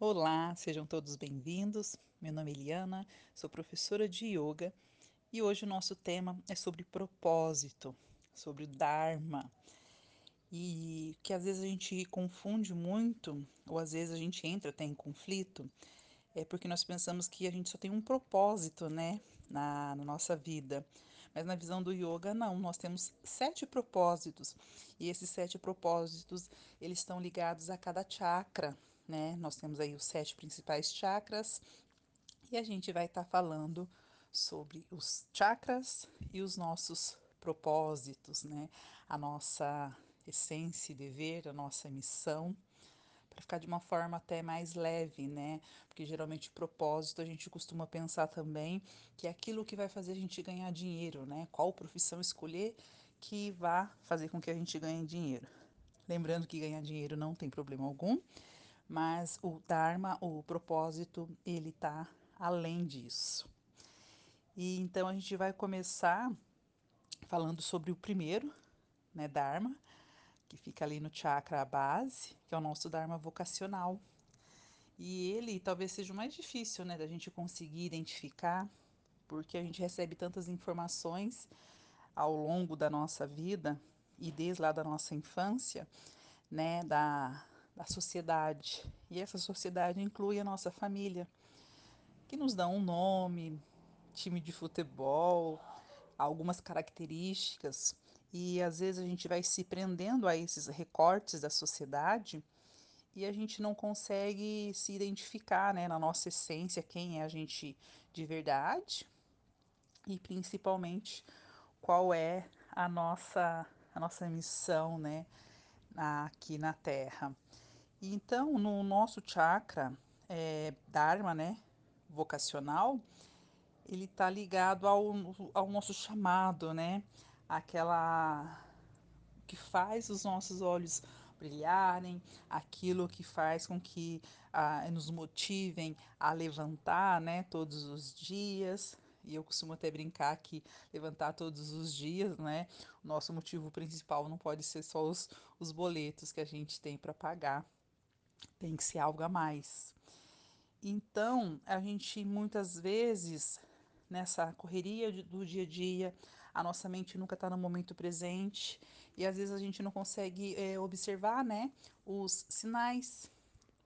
Olá, sejam todos bem-vindos. Meu nome é Eliana, sou professora de yoga e hoje o nosso tema é sobre propósito, sobre o Dharma. E que às vezes a gente confunde muito, ou às vezes a gente entra até em conflito, é porque nós pensamos que a gente só tem um propósito, né, na, na nossa vida. Mas na visão do yoga, não, nós temos sete propósitos. E esses sete propósitos, eles estão ligados a cada chakra, né? Nós temos aí os sete principais chakras e a gente vai estar tá falando sobre os chakras e os nossos propósitos, né? A nossa essência e dever, a nossa missão, para ficar de uma forma até mais leve, né? Porque geralmente propósito a gente costuma pensar também que é aquilo que vai fazer a gente ganhar dinheiro, né? Qual profissão escolher que vá fazer com que a gente ganhe dinheiro. Lembrando que ganhar dinheiro não tem problema algum, mas o Dharma, o propósito, ele está além disso. E então a gente vai começar falando sobre o primeiro, né, Dharma, que fica ali no chakra base, que é o nosso Dharma vocacional. E ele talvez seja o mais difícil, né, da gente conseguir identificar, porque a gente recebe tantas informações ao longo da nossa vida e desde lá da nossa infância, né, da da sociedade. E essa sociedade inclui a nossa família, que nos dá um nome, time de futebol, algumas características, e às vezes a gente vai se prendendo a esses recortes da sociedade e a gente não consegue se identificar, né, na nossa essência, quem é a gente de verdade e principalmente qual é a nossa a nossa missão, né, aqui na Terra. Então, no nosso chakra é, Dharma, né, vocacional, ele está ligado ao, ao nosso chamado, né, aquela que faz os nossos olhos brilharem, aquilo que faz com que ah, nos motivem a levantar, né, todos os dias. E eu costumo até brincar que levantar todos os dias, né, o nosso motivo principal não pode ser só os, os boletos que a gente tem para pagar tem que ser algo a mais. Então, a gente muitas vezes, nessa correria do dia a dia, a nossa mente nunca está no momento presente e às vezes a gente não consegue é, observar né, os sinais,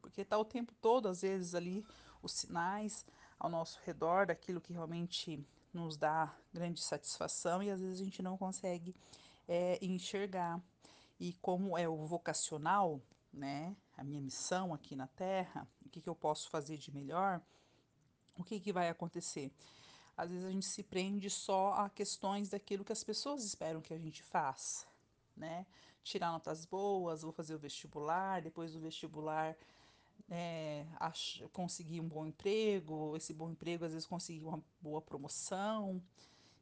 porque está o tempo todo, às vezes, ali, os sinais ao nosso redor daquilo que realmente nos dá grande satisfação e às vezes a gente não consegue é, enxergar. E como é o vocacional, né? A minha missão aqui na Terra, o que, que eu posso fazer de melhor, o que, que vai acontecer? Às vezes a gente se prende só a questões daquilo que as pessoas esperam que a gente faça, né? Tirar notas boas, vou fazer o vestibular, depois do vestibular é, conseguir um bom emprego, esse bom emprego às vezes conseguir uma boa promoção,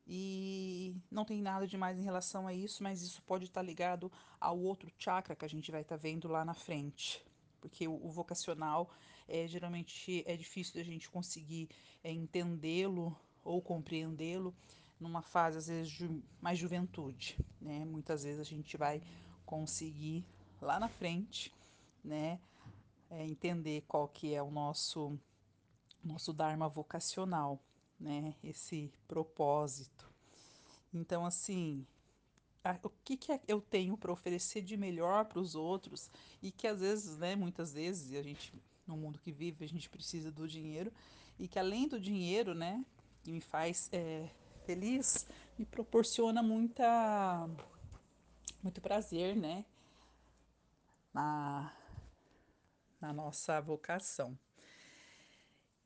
e não tem nada de mais em relação a isso, mas isso pode estar ligado ao outro chakra que a gente vai estar vendo lá na frente. Porque o, o vocacional é, geralmente é difícil da gente conseguir é, entendê-lo ou compreendê-lo numa fase, às vezes, de mais juventude. Né? Muitas vezes a gente vai conseguir lá na frente né, é, entender qual que é o nosso, nosso Dharma vocacional né, esse propósito. Então, assim, a, o que, que é, eu tenho para oferecer de melhor para os outros e que às vezes, né, muitas vezes, a gente, no mundo que vive, a gente precisa do dinheiro e que além do dinheiro, né, que me faz é, feliz, me proporciona muita, muito prazer, né, na, na nossa vocação.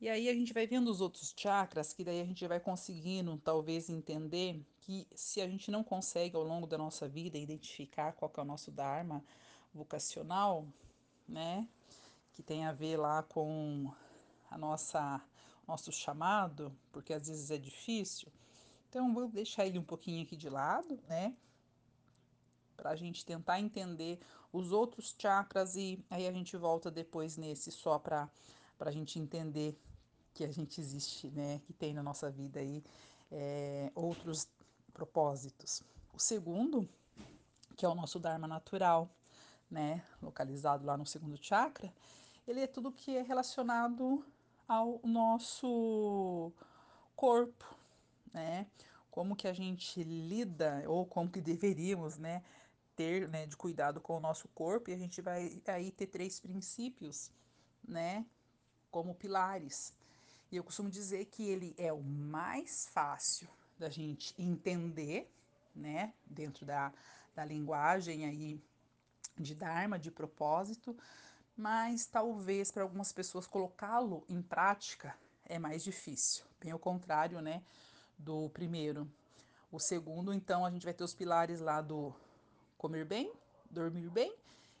E aí a gente vai vendo os outros chakras, que daí a gente vai conseguindo talvez entender que se a gente não consegue ao longo da nossa vida identificar qual é o nosso dharma vocacional, né, que tem a ver lá com a nossa nosso chamado, porque às vezes é difícil. Então vou deixar ele um pouquinho aqui de lado, né, para a gente tentar entender os outros chakras e aí a gente volta depois nesse só para para a gente entender que a gente existe, né, que tem na nossa vida aí é, outros propósitos. O segundo, que é o nosso Dharma natural, né, localizado lá no segundo chakra, ele é tudo que é relacionado ao nosso corpo, né? Como que a gente lida ou como que deveríamos, né, ter, né, de cuidado com o nosso corpo. E a gente vai aí ter três princípios, né, como pilares. E eu costumo dizer que ele é o mais fácil da gente entender, né, dentro da, da linguagem aí de Dharma, de propósito, mas talvez para algumas pessoas colocá-lo em prática é mais difícil. Bem ao contrário, né, do primeiro. O segundo, então, a gente vai ter os pilares lá do comer bem, dormir bem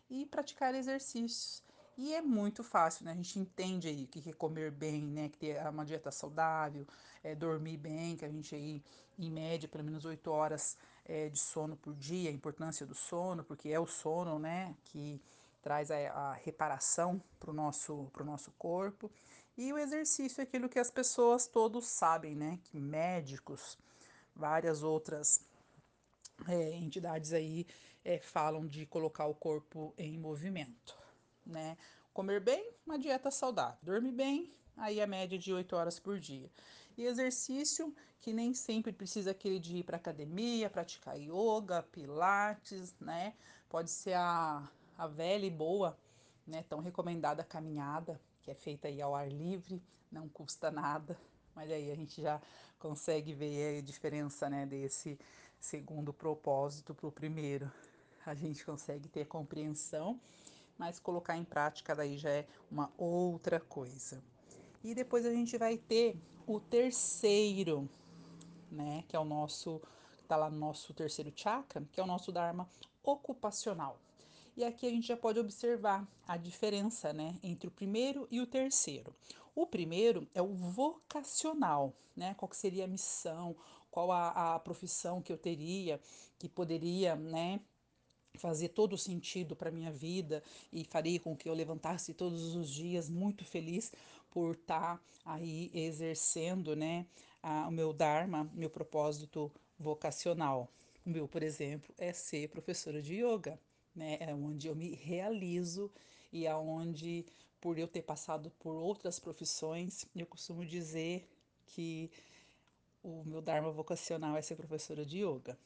e praticar exercícios. E é muito fácil, né? A gente entende aí que é comer bem, né? Que ter uma dieta saudável, é, dormir bem, que a gente aí, em média, pelo menos 8 horas é, de sono por dia, a importância do sono, porque é o sono, né? Que traz a, a reparação para o nosso, pro nosso corpo. E o exercício é aquilo que as pessoas todos sabem, né? Que médicos, várias outras é, entidades aí é, falam de colocar o corpo em movimento né? Comer bem, uma dieta saudável. Dormir bem, aí a média de 8 horas por dia. E exercício, que nem sempre precisa aquele de ir para academia, praticar yoga, pilates, né? Pode ser a, a velha e boa, né? Tão recomendada caminhada, que é feita aí ao ar livre, não custa nada. Mas aí a gente já consegue ver a diferença, né, desse segundo propósito para o primeiro. A gente consegue ter compreensão mas colocar em prática daí já é uma outra coisa. E depois a gente vai ter o terceiro, né, que é o nosso, tá lá no nosso terceiro chakra, que é o nosso Dharma ocupacional. E aqui a gente já pode observar a diferença, né, entre o primeiro e o terceiro. O primeiro é o vocacional, né? Qual que seria a missão, qual a, a profissão que eu teria, que poderia, né, fazer todo sentido para minha vida e faria com que eu levantasse todos os dias muito feliz por estar tá aí exercendo, né, a, o meu dharma, meu propósito vocacional. O meu, por exemplo, é ser professora de yoga, né, é onde eu me realizo e aonde por eu ter passado por outras profissões, eu costumo dizer que o meu dharma vocacional é ser professora de yoga.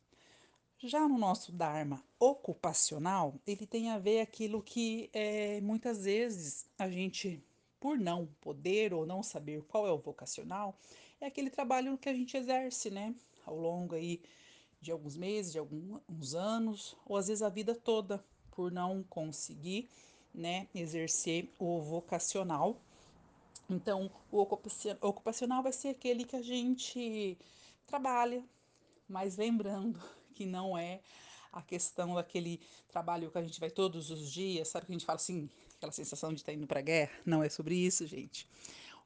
Já no nosso Dharma ocupacional, ele tem a ver aquilo que é, muitas vezes a gente, por não poder ou não saber qual é o vocacional, é aquele trabalho que a gente exerce, né? Ao longo aí de alguns meses, de alguns anos, ou às vezes a vida toda, por não conseguir, né, exercer o vocacional. Então, o ocupacional vai ser aquele que a gente trabalha, mas lembrando que não é a questão daquele trabalho que a gente vai todos os dias, sabe que a gente fala assim, aquela sensação de estar tá indo para a guerra? Não é sobre isso, gente.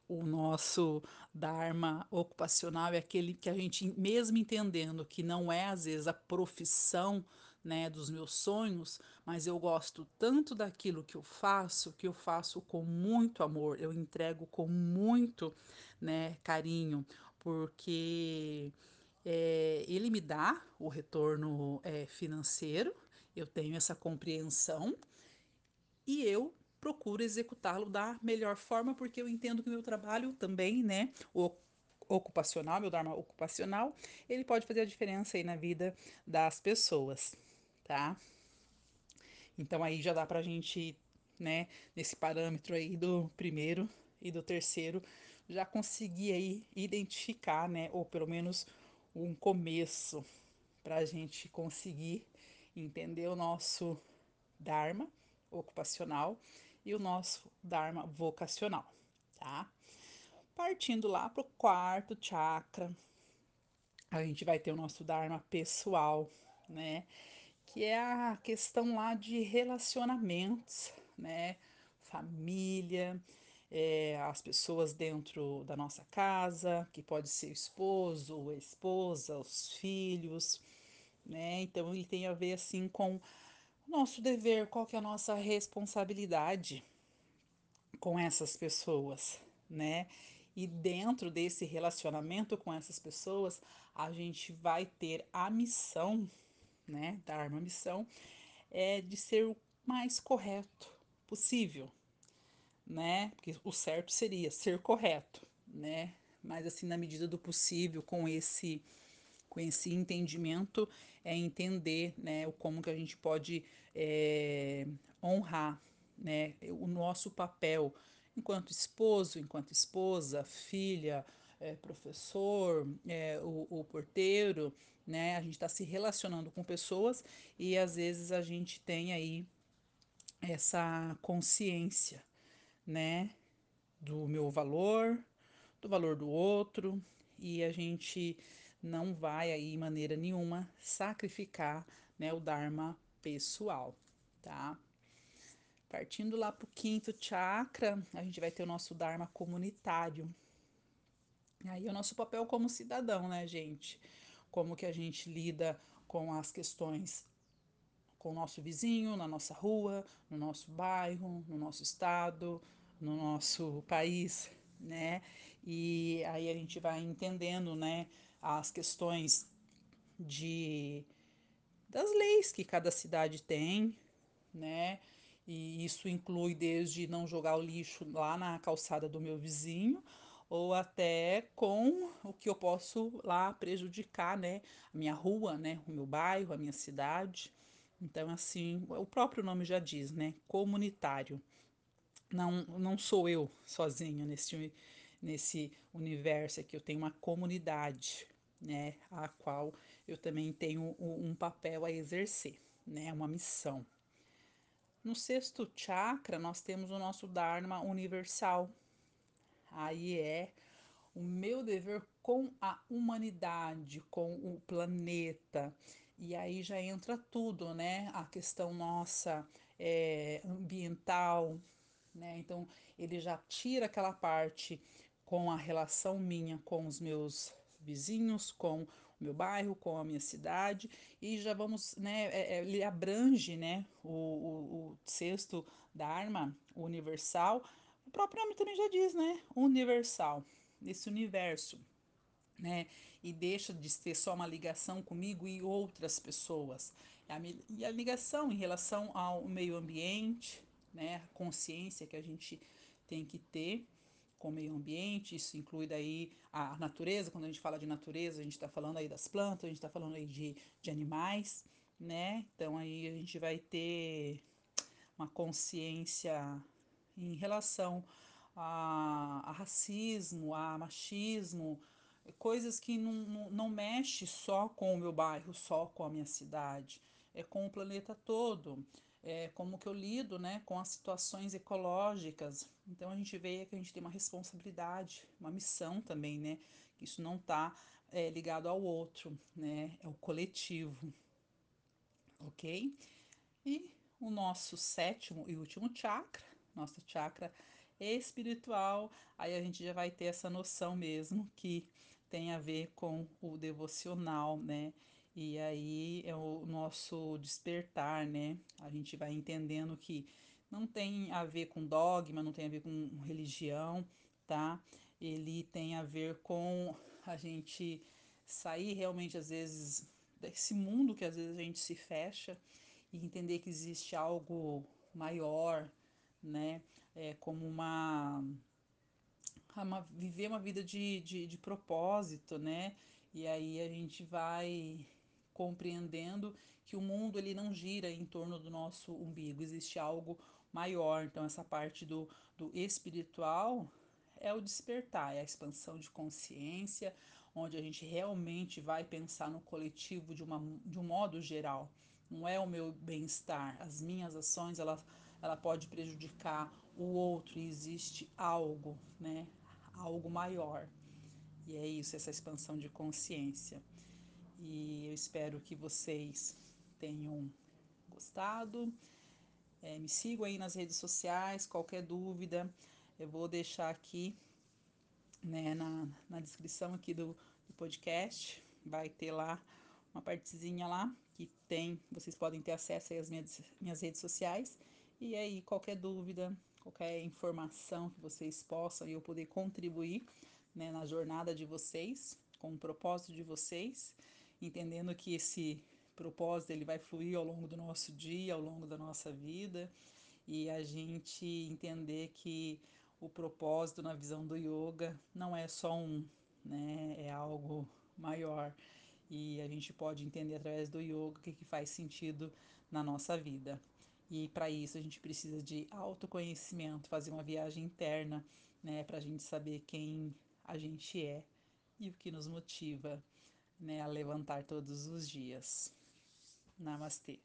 O nosso Dharma ocupacional é aquele que a gente, mesmo entendendo que não é às vezes a profissão né, dos meus sonhos, mas eu gosto tanto daquilo que eu faço, que eu faço com muito amor, eu entrego com muito né, carinho, porque é, ele me dá o retorno é, financeiro, eu tenho essa compreensão e eu procuro executá-lo da melhor forma, porque eu entendo que o meu trabalho também, né, o ocupacional, meu dharma ocupacional, ele pode fazer a diferença aí na vida das pessoas, tá? Então aí já dá pra gente, né, nesse parâmetro aí do primeiro e do terceiro, já conseguir aí identificar, né, ou pelo menos um começo para a gente conseguir entender o nosso Dharma ocupacional e o nosso Dharma vocacional, tá? Partindo lá para o quarto chakra, a gente vai ter o nosso Dharma pessoal, né? Que é a questão lá de relacionamentos, né? Família, é, as pessoas dentro da nossa casa, que pode ser o esposo, a esposa, os filhos, né? Então ele tem a ver assim com o nosso dever, qual que é a nossa responsabilidade com essas pessoas, né? E dentro desse relacionamento com essas pessoas, a gente vai ter a missão, né? Dar uma missão é de ser o mais correto possível, né? Porque o certo seria ser correto, né? Mas assim, na medida do possível, com esse com esse entendimento, é entender, né, o como que a gente pode é, honrar, né, o nosso papel enquanto esposo, enquanto esposa, filha, é, professor, é, o, o porteiro, né? A gente está se relacionando com pessoas e às vezes a gente tem aí essa consciência, né? Do meu valor, do valor do outro, e a gente não vai aí, maneira nenhuma, sacrificar né, o Dharma pessoal, tá? Partindo lá para o quinto chakra, a gente vai ter o nosso Dharma comunitário. E aí é o nosso papel como cidadão, né, gente? Como que a gente lida com as questões com o nosso vizinho, na nossa rua, no nosso bairro, no nosso estado, no nosso país, né? E aí a gente vai entendendo, né, as questões de das leis que cada cidade tem, né? E isso inclui desde não jogar o lixo lá na calçada do meu vizinho, ou até com o que eu posso lá prejudicar, né? A minha rua, né? O meu bairro, a minha cidade. Então, assim, o próprio nome já diz, né? Comunitário. Não, não sou eu sozinha nesse, nesse universo aqui, eu tenho uma comunidade, né? A qual eu também tenho um papel a exercer, né? Uma missão. No sexto chakra, nós temos o nosso Dharma universal. Aí é o meu dever com a humanidade, com o planeta. E aí já entra tudo, né? A questão nossa é, ambiental, né? Então ele já tira aquela parte com a relação minha com os meus vizinhos, com o meu bairro, com a minha cidade, e já vamos, né, é, é, ele abrange, né, o, o, o sexto Dharma universal, o próprio nome também já diz, né, universal, esse universo, né, e deixa de ser só uma ligação comigo e outras pessoas, e a ligação em relação ao meio ambiente, né, a consciência que a gente tem que ter, com o meio ambiente, isso inclui daí a natureza, quando a gente fala de natureza, a gente está falando aí das plantas, a gente está falando aí de, de animais, né? Então aí a gente vai ter uma consciência em relação a, a racismo, a machismo, coisas que não, não, mexe só com o meu bairro, só com a minha cidade, é com o planeta todo é, como que eu lido né, com as situações ecológicas. Então a gente vê que a gente tem uma responsabilidade, uma missão também, né? Que isso não está é, ligado ao outro, né? É o coletivo, ok? E o nosso sétimo e último chakra, nosso chakra espiritual, aí a gente já vai ter essa noção mesmo que tem a ver com o devocional, né? E aí é o nosso despertar, né? A gente vai entendendo que não tem a ver com dogma, não tem a ver com religião, tá? Ele tem a ver com a gente sair realmente, às vezes, desse mundo que às vezes a gente se fecha e entender que existe algo maior, né? É como uma, uma viver uma vida de, de, de propósito, né? E aí a gente vai compreendendo que o mundo ele não gira em torno do nosso umbigo, existe algo maior. Então essa parte do, do espiritual é o despertar, é a expansão de consciência, onde a gente realmente vai pensar no coletivo de, uma, de um modo geral. Não é o meu bem-estar, as minhas ações, ela, ela pode prejudicar o outro e existe algo, né? Algo maior. E é isso, essa expansão de consciência. E eu espero que vocês tenham gostado. É, me sigam aí nas redes sociais, qualquer dúvida, eu vou deixar aqui né, na, na descrição aqui do, do podcast. Vai ter lá uma partezinha lá que tem, vocês podem ter acesso às minhas, minhas redes sociais. E aí, qualquer dúvida, qualquer informação que vocês possam e eu poder contribuir né, na jornada de vocês, com o propósito de vocês, entendendo que esse propósito ele vai fluir ao longo do nosso dia, ao longo da nossa vida e a gente entender que o propósito na visão do yoga não é só um, né? É algo maior e a gente pode entender através do yoga o que, que faz sentido na nossa vida. E para isso a gente precisa de autoconhecimento, fazer uma viagem interna, né, para a gente saber quem a gente é e o que nos motiva, né, a levantar todos os dias. Namastê.